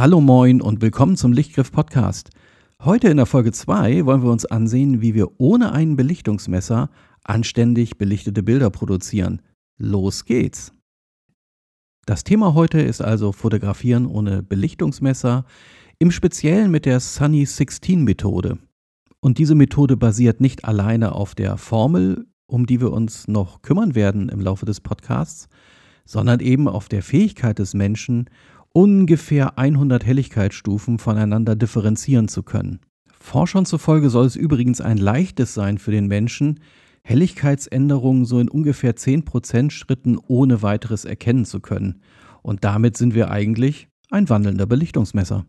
Hallo moin und willkommen zum Lichtgriff Podcast. Heute in der Folge 2 wollen wir uns ansehen, wie wir ohne ein Belichtungsmesser anständig belichtete Bilder produzieren. Los geht's! Das Thema heute ist also Fotografieren ohne Belichtungsmesser, im Speziellen mit der Sunny 16 Methode. Und diese Methode basiert nicht alleine auf der Formel, um die wir uns noch kümmern werden im Laufe des Podcasts, sondern eben auf der Fähigkeit des Menschen, ungefähr 100 Helligkeitsstufen voneinander differenzieren zu können. Forschern zufolge soll es übrigens ein leichtes sein für den Menschen, Helligkeitsänderungen so in ungefähr 10% Schritten ohne weiteres erkennen zu können. Und damit sind wir eigentlich ein wandelnder Belichtungsmesser.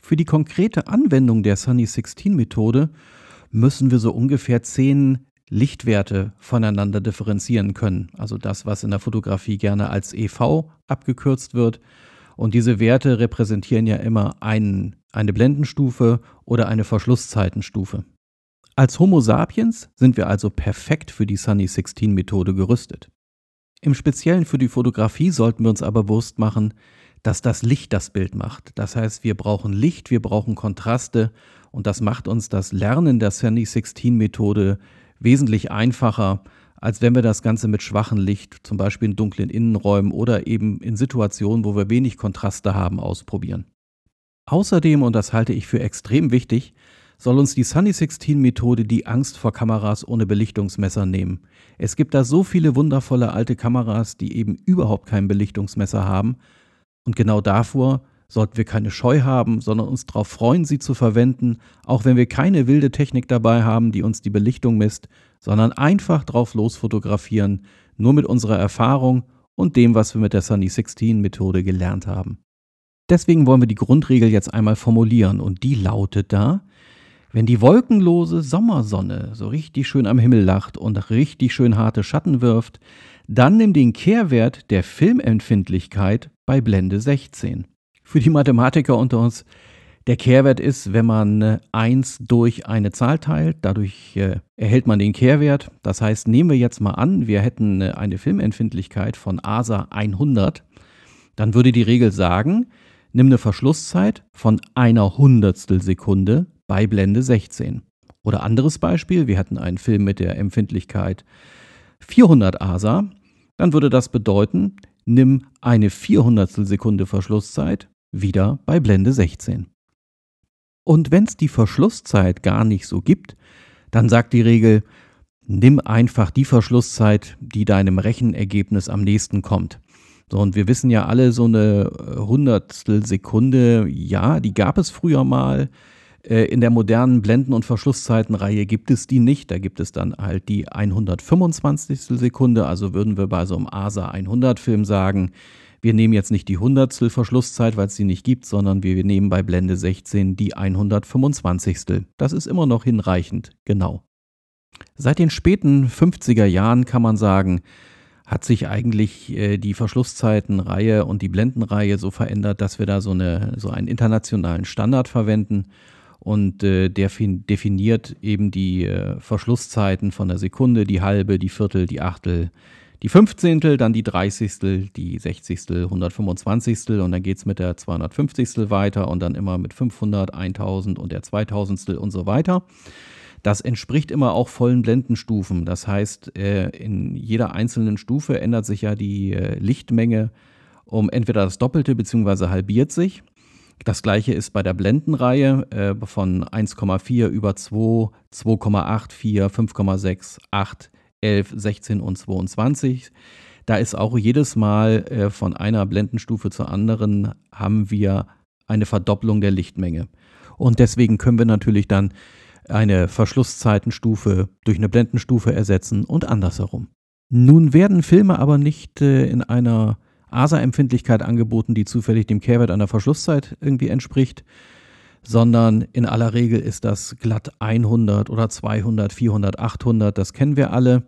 Für die konkrete Anwendung der Sunny 16 Methode müssen wir so ungefähr 10 Lichtwerte voneinander differenzieren können. Also das, was in der Fotografie gerne als EV abgekürzt wird, und diese Werte repräsentieren ja immer einen, eine Blendenstufe oder eine Verschlusszeitenstufe. Als Homo sapiens sind wir also perfekt für die Sunny 16 Methode gerüstet. Im Speziellen für die Fotografie sollten wir uns aber bewusst machen, dass das Licht das Bild macht. Das heißt, wir brauchen Licht, wir brauchen Kontraste und das macht uns das Lernen der Sunny 16 Methode wesentlich einfacher, als wenn wir das Ganze mit schwachem Licht, zum Beispiel in dunklen Innenräumen oder eben in Situationen, wo wir wenig Kontraste haben, ausprobieren. Außerdem, und das halte ich für extrem wichtig, soll uns die Sunny 16 Methode die Angst vor Kameras ohne Belichtungsmesser nehmen. Es gibt da so viele wundervolle alte Kameras, die eben überhaupt kein Belichtungsmesser haben. Und genau davor sollten wir keine Scheu haben, sondern uns darauf freuen, sie zu verwenden, auch wenn wir keine wilde Technik dabei haben, die uns die Belichtung misst, sondern einfach drauf los fotografieren, nur mit unserer Erfahrung und dem, was wir mit der Sunny 16 Methode gelernt haben. Deswegen wollen wir die Grundregel jetzt einmal formulieren und die lautet da, wenn die wolkenlose Sommersonne so richtig schön am Himmel lacht und richtig schön harte Schatten wirft, dann nimm den Kehrwert der Filmempfindlichkeit bei Blende 16. Für die Mathematiker unter uns, der Kehrwert ist, wenn man 1 äh, durch eine Zahl teilt, dadurch äh, erhält man den Kehrwert. Das heißt, nehmen wir jetzt mal an, wir hätten äh, eine Filmempfindlichkeit von ASA 100, dann würde die Regel sagen, nimm eine Verschlusszeit von einer Hundertstel Sekunde bei Blende 16. Oder anderes Beispiel, wir hätten einen Film mit der Empfindlichkeit 400 ASA, dann würde das bedeuten, nimm eine Vierhundertstel Sekunde Verschlusszeit wieder bei Blende 16. Und wenn es die Verschlusszeit gar nicht so gibt, dann sagt die Regel, nimm einfach die Verschlusszeit, die deinem Rechenergebnis am nächsten kommt. So, und wir wissen ja alle, so eine äh, Hundertstel Sekunde, ja, die gab es früher mal. Äh, in der modernen Blenden- und Verschlusszeitenreihe gibt es die nicht. Da gibt es dann halt die 125. Sekunde. Also würden wir bei so einem ASA 100 Film sagen, wir nehmen jetzt nicht die Hundertstel Verschlusszeit, weil es sie nicht gibt, sondern wir nehmen bei Blende 16 die 125. Das ist immer noch hinreichend, genau. Seit den späten 50er Jahren kann man sagen, hat sich eigentlich äh, die Verschlusszeitenreihe und die Blendenreihe so verändert, dass wir da so, eine, so einen internationalen Standard verwenden. Und äh, der definiert eben die äh, Verschlusszeiten von der Sekunde, die halbe, die Viertel, die Achtel, die 15., dann die 30., die 60., 125. und dann geht es mit der 250. weiter und dann immer mit 500, 1000 und der 2000. und so weiter. Das entspricht immer auch vollen Blendenstufen. Das heißt, äh, in jeder einzelnen Stufe ändert sich ja die äh, Lichtmenge um entweder das Doppelte bzw. halbiert sich. Das gleiche ist bei der Blendenreihe äh, von 1,4 über 2, 2,8, 4, 5,6, 8, 11, 16 und 22. Da ist auch jedes Mal äh, von einer Blendenstufe zur anderen haben wir eine Verdopplung der Lichtmenge. Und deswegen können wir natürlich dann eine Verschlusszeitenstufe durch eine Blendenstufe ersetzen und andersherum. Nun werden Filme aber nicht äh, in einer ASA-Empfindlichkeit angeboten, die zufällig dem Kehrwert einer Verschlusszeit irgendwie entspricht, sondern in aller Regel ist das glatt 100 oder 200, 400, 800, das kennen wir alle.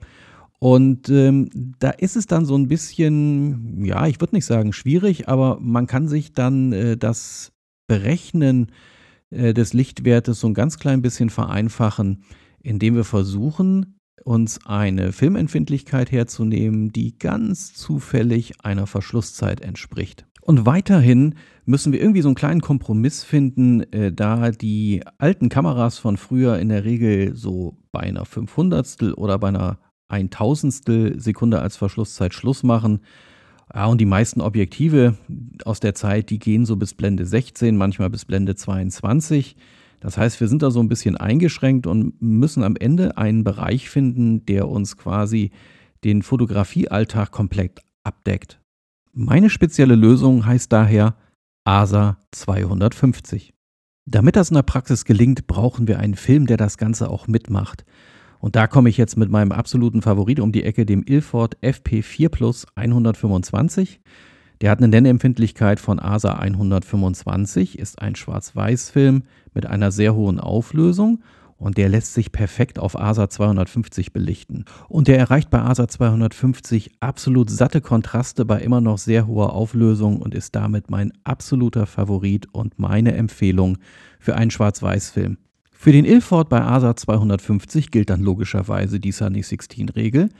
Und ähm, da ist es dann so ein bisschen, ja, ich würde nicht sagen schwierig, aber man kann sich dann äh, das Berechnen äh, des Lichtwertes so ein ganz klein bisschen vereinfachen, indem wir versuchen, uns eine Filmempfindlichkeit herzunehmen, die ganz zufällig einer Verschlusszeit entspricht. Und weiterhin müssen wir irgendwie so einen kleinen Kompromiss finden, äh, da die alten Kameras von früher in der Regel so bei einer Fünfhundertstel oder bei einer Eintausendstel Sekunde als Verschlusszeit Schluss machen. Ja, und die meisten Objektive aus der Zeit, die gehen so bis Blende 16, manchmal bis Blende 22. Das heißt, wir sind da so ein bisschen eingeschränkt und müssen am Ende einen Bereich finden, der uns quasi den Fotografiealltag komplett abdeckt. Meine spezielle Lösung heißt daher ASA 250. Damit das in der Praxis gelingt, brauchen wir einen Film, der das Ganze auch mitmacht. Und da komme ich jetzt mit meinem absoluten Favorit um die Ecke, dem Ilford FP4 Plus 125. Der hat eine Nennempfindlichkeit von ASA 125, ist ein Schwarz-Weiß-Film mit einer sehr hohen Auflösung und der lässt sich perfekt auf ASA 250 belichten. Und der erreicht bei ASA 250 absolut satte Kontraste bei immer noch sehr hoher Auflösung und ist damit mein absoluter Favorit und meine Empfehlung für einen Schwarz-Weiß-Film. Für den Ilford bei ASA 250 gilt dann logischerweise die Sunny 16 Regel.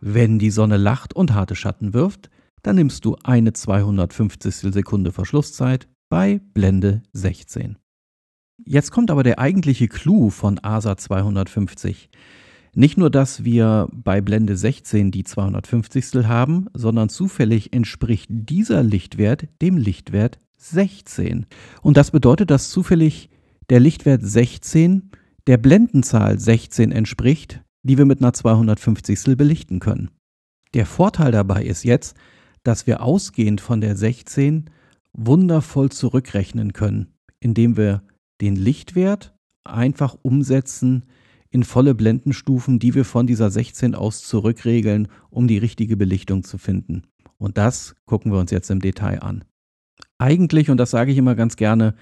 Wenn die Sonne lacht und harte Schatten wirft, dann nimmst du eine 250 Sekunde Verschlusszeit bei Blende 16. Jetzt kommt aber der eigentliche Clou von ASA 250. Nicht nur, dass wir bei Blende 16 die 250 haben, sondern zufällig entspricht dieser Lichtwert dem Lichtwert 16. Und das bedeutet, dass zufällig der Lichtwert 16 der Blendenzahl 16 entspricht, die wir mit einer 250 belichten können. Der Vorteil dabei ist jetzt, dass wir ausgehend von der 16 wundervoll zurückrechnen können, indem wir den Lichtwert einfach umsetzen in volle Blendenstufen, die wir von dieser 16 aus zurückregeln, um die richtige Belichtung zu finden. Und das gucken wir uns jetzt im Detail an. Eigentlich, und das sage ich immer ganz gerne,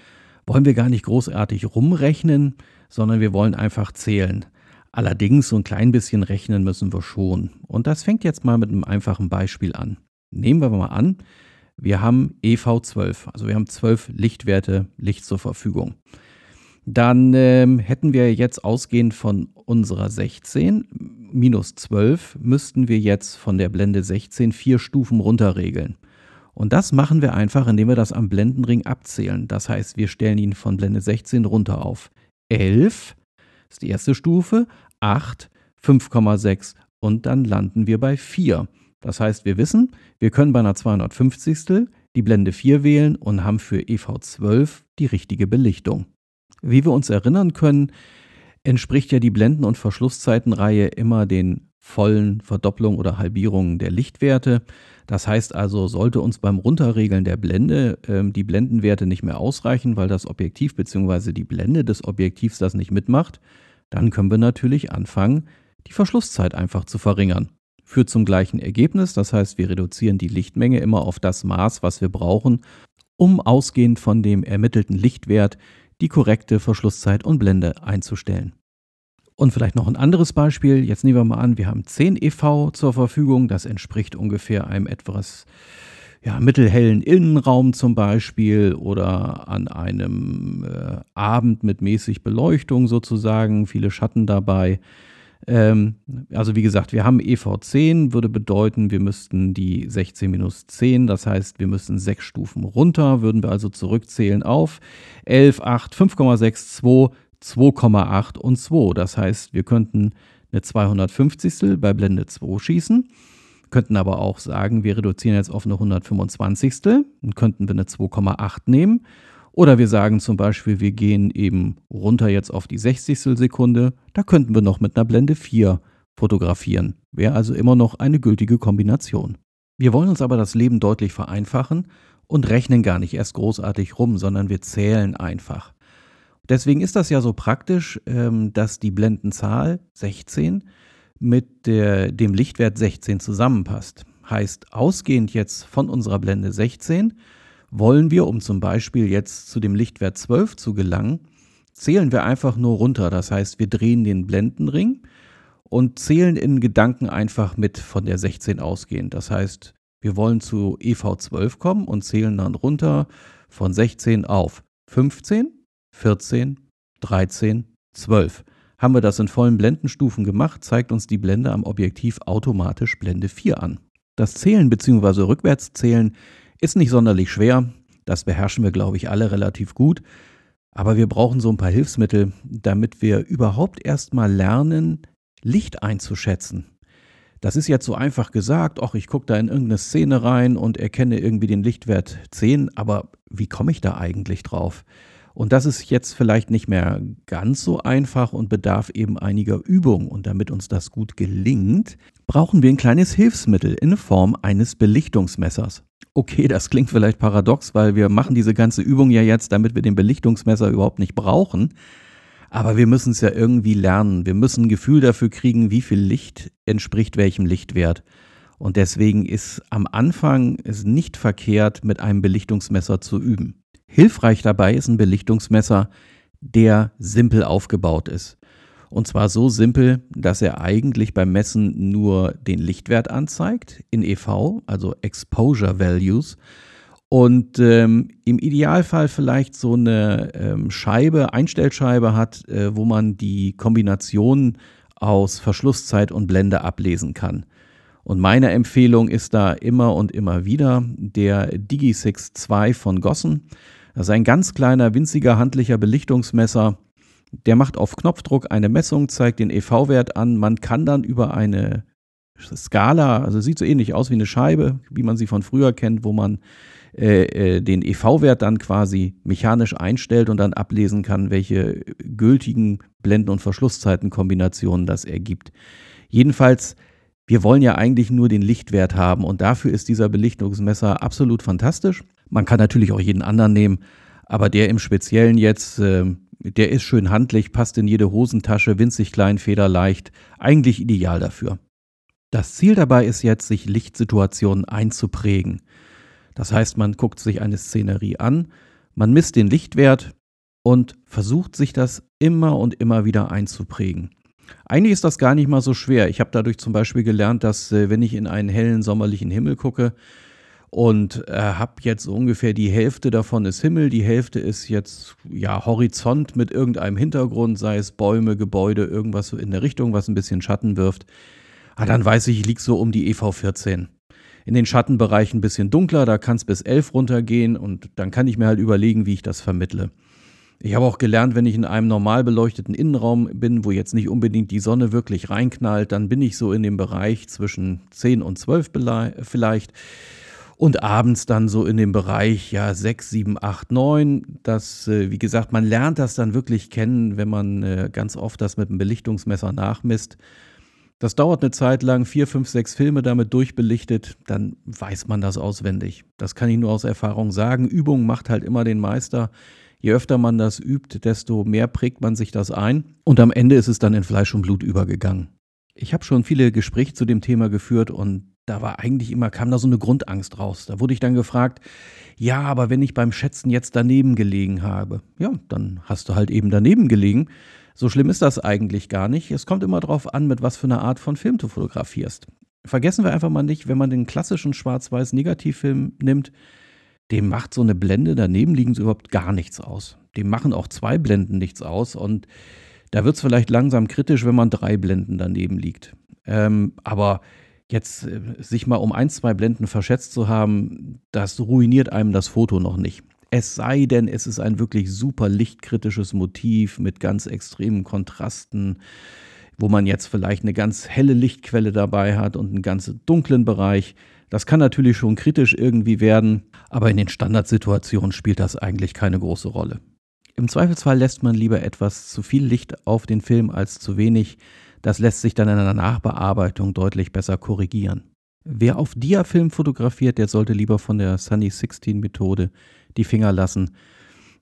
wollen wir gar nicht großartig rumrechnen, sondern wir wollen einfach zählen. Allerdings so ein klein bisschen rechnen müssen wir schon. Und das fängt jetzt mal mit einem einfachen Beispiel an. Nehmen wir mal an, wir haben EV12, also wir haben zwölf Lichtwerte Licht zur Verfügung. Dann ähm, hätten wir jetzt ausgehend von unserer 16 minus 12 müssten wir jetzt von der Blende 16 vier Stufen runterregeln. Und das machen wir einfach, indem wir das am Blendenring abzählen. Das heißt, wir stellen ihn von Blende 16 runter auf 11, ist die erste Stufe, 8, 5,6 und dann landen wir bei 4. Das heißt, wir wissen, wir können bei einer 250. die Blende 4 wählen und haben für EV12 die richtige Belichtung. Wie wir uns erinnern können, entspricht ja die Blenden- und Verschlusszeitenreihe immer den vollen Verdopplungen oder Halbierungen der Lichtwerte. Das heißt also, sollte uns beim Runterregeln der Blende äh, die Blendenwerte nicht mehr ausreichen, weil das Objektiv bzw. die Blende des Objektivs das nicht mitmacht, dann können wir natürlich anfangen, die Verschlusszeit einfach zu verringern. Führt zum gleichen Ergebnis, das heißt, wir reduzieren die Lichtmenge immer auf das Maß, was wir brauchen, um ausgehend von dem ermittelten Lichtwert die korrekte Verschlusszeit und Blende einzustellen. Und vielleicht noch ein anderes Beispiel. Jetzt nehmen wir mal an, wir haben 10 EV zur Verfügung. Das entspricht ungefähr einem etwas ja, mittelhellen Innenraum zum Beispiel oder an einem äh, Abend mit mäßig Beleuchtung sozusagen, viele Schatten dabei. Ähm, also wie gesagt, wir haben EV10, würde bedeuten, wir müssten die 16 minus 10, das heißt, wir müssen sechs Stufen runter, würden wir also zurückzählen auf 11, 8, 5,6, 2, 2,8 und 2. Das heißt, wir könnten eine 250. bei Blende 2 schießen, könnten aber auch sagen, wir reduzieren jetzt auf eine 125. Dann könnten wir eine 2,8 nehmen oder wir sagen zum Beispiel, wir gehen eben runter jetzt auf die 60. Sekunde. Da könnten wir noch mit einer Blende 4 fotografieren. Wäre also immer noch eine gültige Kombination. Wir wollen uns aber das Leben deutlich vereinfachen und rechnen gar nicht erst großartig rum, sondern wir zählen einfach. Deswegen ist das ja so praktisch, ähm, dass die Blendenzahl 16 mit dem Lichtwert 16 zusammenpasst. Heißt, ausgehend jetzt von unserer Blende 16 wollen wir, um zum Beispiel jetzt zu dem Lichtwert 12 zu gelangen, zählen wir einfach nur runter. Das heißt, wir drehen den Blendenring und zählen in Gedanken einfach mit von der 16 ausgehend. Das heißt, wir wollen zu EV12 kommen und zählen dann runter von 16 auf 15, 14, 13, 12. Haben wir das in vollen Blendenstufen gemacht, zeigt uns die Blende am Objektiv automatisch Blende 4 an. Das Zählen bzw. Rückwärtszählen Ist nicht sonderlich schwer, das beherrschen wir, glaube ich, alle relativ gut. Aber wir brauchen so ein paar Hilfsmittel, damit wir überhaupt erst mal lernen, Licht einzuschätzen. Das ist jetzt so einfach gesagt, ach, ich gucke da in irgendeine Szene rein und erkenne irgendwie den Lichtwert 10, aber wie komme ich da eigentlich drauf? Und das ist jetzt vielleicht nicht mehr ganz so einfach und bedarf eben einiger Übung. Und damit uns das gut gelingt, brauchen wir ein kleines Hilfsmittel in Form eines Belichtungsmessers. Okay, das klingt vielleicht paradox, weil wir machen diese ganze Übung ja jetzt, damit wir den Belichtungsmesser überhaupt nicht brauchen. Aber wir müssen es ja irgendwie lernen. Wir müssen ein Gefühl dafür kriegen, wie viel Licht entspricht welchem Lichtwert. Und deswegen ist am Anfang es nicht verkehrt, mit einem Belichtungsmesser zu üben. Hilfreich dabei ist ein Belichtungsmesser, der simpel aufgebaut ist. Und zwar so simpel, dass er eigentlich beim Messen nur den Lichtwert anzeigt in EV, also Exposure Values, und ähm, im Idealfall vielleicht so eine ähm, Scheibe, Einstellscheibe hat, äh, wo man die Kombination aus Verschlusszeit und Blende ablesen kann. Und meine Empfehlung ist da immer und immer wieder der Digi6 2 von Gossen. Das ist ein ganz kleiner, winziger handlicher Belichtungsmesser. Der macht auf Knopfdruck eine Messung, zeigt den EV-Wert an. Man kann dann über eine Skala, also sieht so ähnlich aus wie eine Scheibe, wie man sie von früher kennt, wo man äh, äh, den EV-Wert dann quasi mechanisch einstellt und dann ablesen kann, welche gültigen Blenden- und Verschlusszeitenkombinationen das ergibt. Jedenfalls, wir wollen ja eigentlich nur den Lichtwert haben und dafür ist dieser Belichtungsmesser absolut fantastisch. Man kann natürlich auch jeden anderen nehmen, aber der im Speziellen jetzt, äh, der ist schön handlich, passt in jede Hosentasche, winzig klein, federleicht, eigentlich ideal dafür. Das Ziel dabei ist jetzt, sich Lichtsituationen einzuprägen. Das heißt, man guckt sich eine Szenerie an, man misst den Lichtwert und versucht sich das immer und immer wieder einzuprägen. Eigentlich ist das gar nicht mal so schwer. Ich habe dadurch zum Beispiel gelernt, dass äh, wenn ich in einen hellen sommerlichen Himmel gucke und äh, habe jetzt ungefähr die Hälfte davon ist Himmel, die Hälfte ist jetzt ja Horizont mit irgendeinem Hintergrund, sei es Bäume, Gebäude, irgendwas so in der Richtung, was ein bisschen Schatten wirft. Ah, dann weiß ich, ich liege so um die EV 14 in den Schattenbereichen ein bisschen dunkler, da kann es bis 11 runtergehen und dann kann ich mir halt überlegen, wie ich das vermittle. Ich habe auch gelernt, wenn ich in einem normal beleuchteten Innenraum bin, wo jetzt nicht unbedingt die Sonne wirklich reinknallt, dann bin ich so in dem Bereich zwischen 10 und 12 vielleicht. Und abends dann so in dem Bereich, ja, 6, 7, 8, 9. Das, äh, wie gesagt, man lernt das dann wirklich kennen, wenn man äh, ganz oft das mit einem Belichtungsmesser nachmisst. Das dauert eine Zeit lang, vier, fünf, sechs Filme damit durchbelichtet, dann weiß man das auswendig. Das kann ich nur aus Erfahrung sagen. Übung macht halt immer den Meister. Je öfter man das übt, desto mehr prägt man sich das ein. Und am Ende ist es dann in Fleisch und Blut übergegangen. Ich habe schon viele Gespräche zu dem Thema geführt und da war eigentlich immer, kam da so eine Grundangst raus. Da wurde ich dann gefragt, ja, aber wenn ich beim Schätzen jetzt daneben gelegen habe, ja, dann hast du halt eben daneben gelegen. So schlimm ist das eigentlich gar nicht. Es kommt immer darauf an, mit was für einer Art von Film du fotografierst. Vergessen wir einfach mal nicht, wenn man den klassischen Schwarz-Weiß-Negativfilm nimmt, dem macht so eine Blende daneben liegen überhaupt gar nichts aus. Dem machen auch zwei Blenden nichts aus und da wird es vielleicht langsam kritisch, wenn man drei Blenden daneben liegt. Ähm, aber jetzt äh, sich mal um ein, zwei Blenden verschätzt zu haben, das ruiniert einem das Foto noch nicht. Es sei denn, es ist ein wirklich super lichtkritisches Motiv mit ganz extremen Kontrasten, wo man jetzt vielleicht eine ganz helle Lichtquelle dabei hat und einen ganz dunklen Bereich. Das kann natürlich schon kritisch irgendwie werden, aber in den Standardsituationen spielt das eigentlich keine große Rolle. Im Zweifelsfall lässt man lieber etwas zu viel Licht auf den Film als zu wenig. Das lässt sich dann in einer Nachbearbeitung deutlich besser korrigieren. Wer auf Diafilm fotografiert, der sollte lieber von der Sunny 16 Methode die Finger lassen,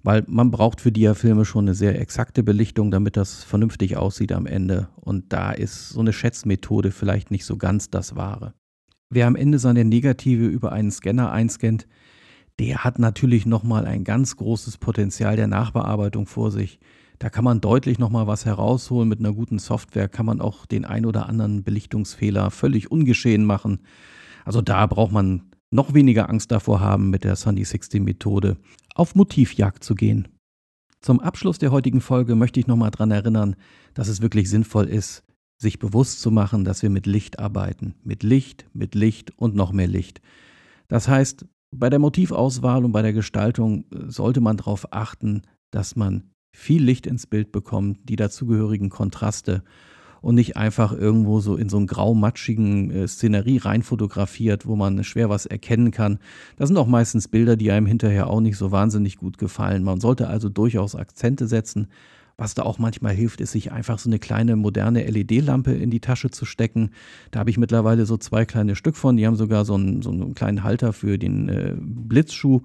weil man braucht für Diafilme schon eine sehr exakte Belichtung, damit das vernünftig aussieht am Ende. Und da ist so eine Schätzmethode vielleicht nicht so ganz das Wahre. Wer am Ende seine Negative über einen Scanner einscannt, der hat natürlich nochmal ein ganz großes Potenzial der Nachbearbeitung vor sich. Da kann man deutlich nochmal was herausholen. Mit einer guten Software kann man auch den ein oder anderen Belichtungsfehler völlig ungeschehen machen. Also da braucht man noch weniger Angst davor haben, mit der Sunny 60 Methode auf Motivjagd zu gehen. Zum Abschluss der heutigen Folge möchte ich nochmal daran erinnern, dass es wirklich sinnvoll ist, sich bewusst zu machen, dass wir mit Licht arbeiten. Mit Licht, mit Licht und noch mehr Licht. Das heißt, Bei der Motivauswahl und bei der Gestaltung sollte man darauf achten, dass man viel Licht ins Bild bekommt, die dazugehörigen Kontraste und nicht einfach irgendwo so in so einen graumatschigen äh, Szenerie rein fotografiert, wo man schwer was erkennen kann. Das sind auch meistens Bilder, die einem hinterher auch nicht so wahnsinnig gut gefallen. Man sollte also durchaus Akzente setzen. Was da auch manchmal hilft, ist, sich einfach so eine kleine moderne LED-Lampe in die Tasche zu stecken. Da habe ich mittlerweile so zwei kleine Stück von. Die haben sogar so einen, so einen kleinen Halter für den äh, Blitzschuh.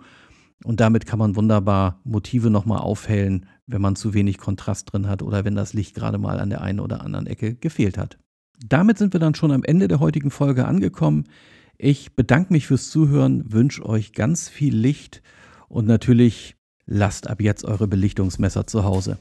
Und damit kann man wunderbar Motive nochmal aufhellen, wenn man zu wenig Kontrast drin hat oder wenn das Licht gerade mal an der einen oder anderen Ecke gefehlt hat. Damit sind wir dann schon am Ende der heutigen Folge angekommen. Ich bedanke mich fürs Zuhören, wünsche euch ganz viel Licht und natürlich lasst ab jetzt eure Belichtungsmesser zu Hause.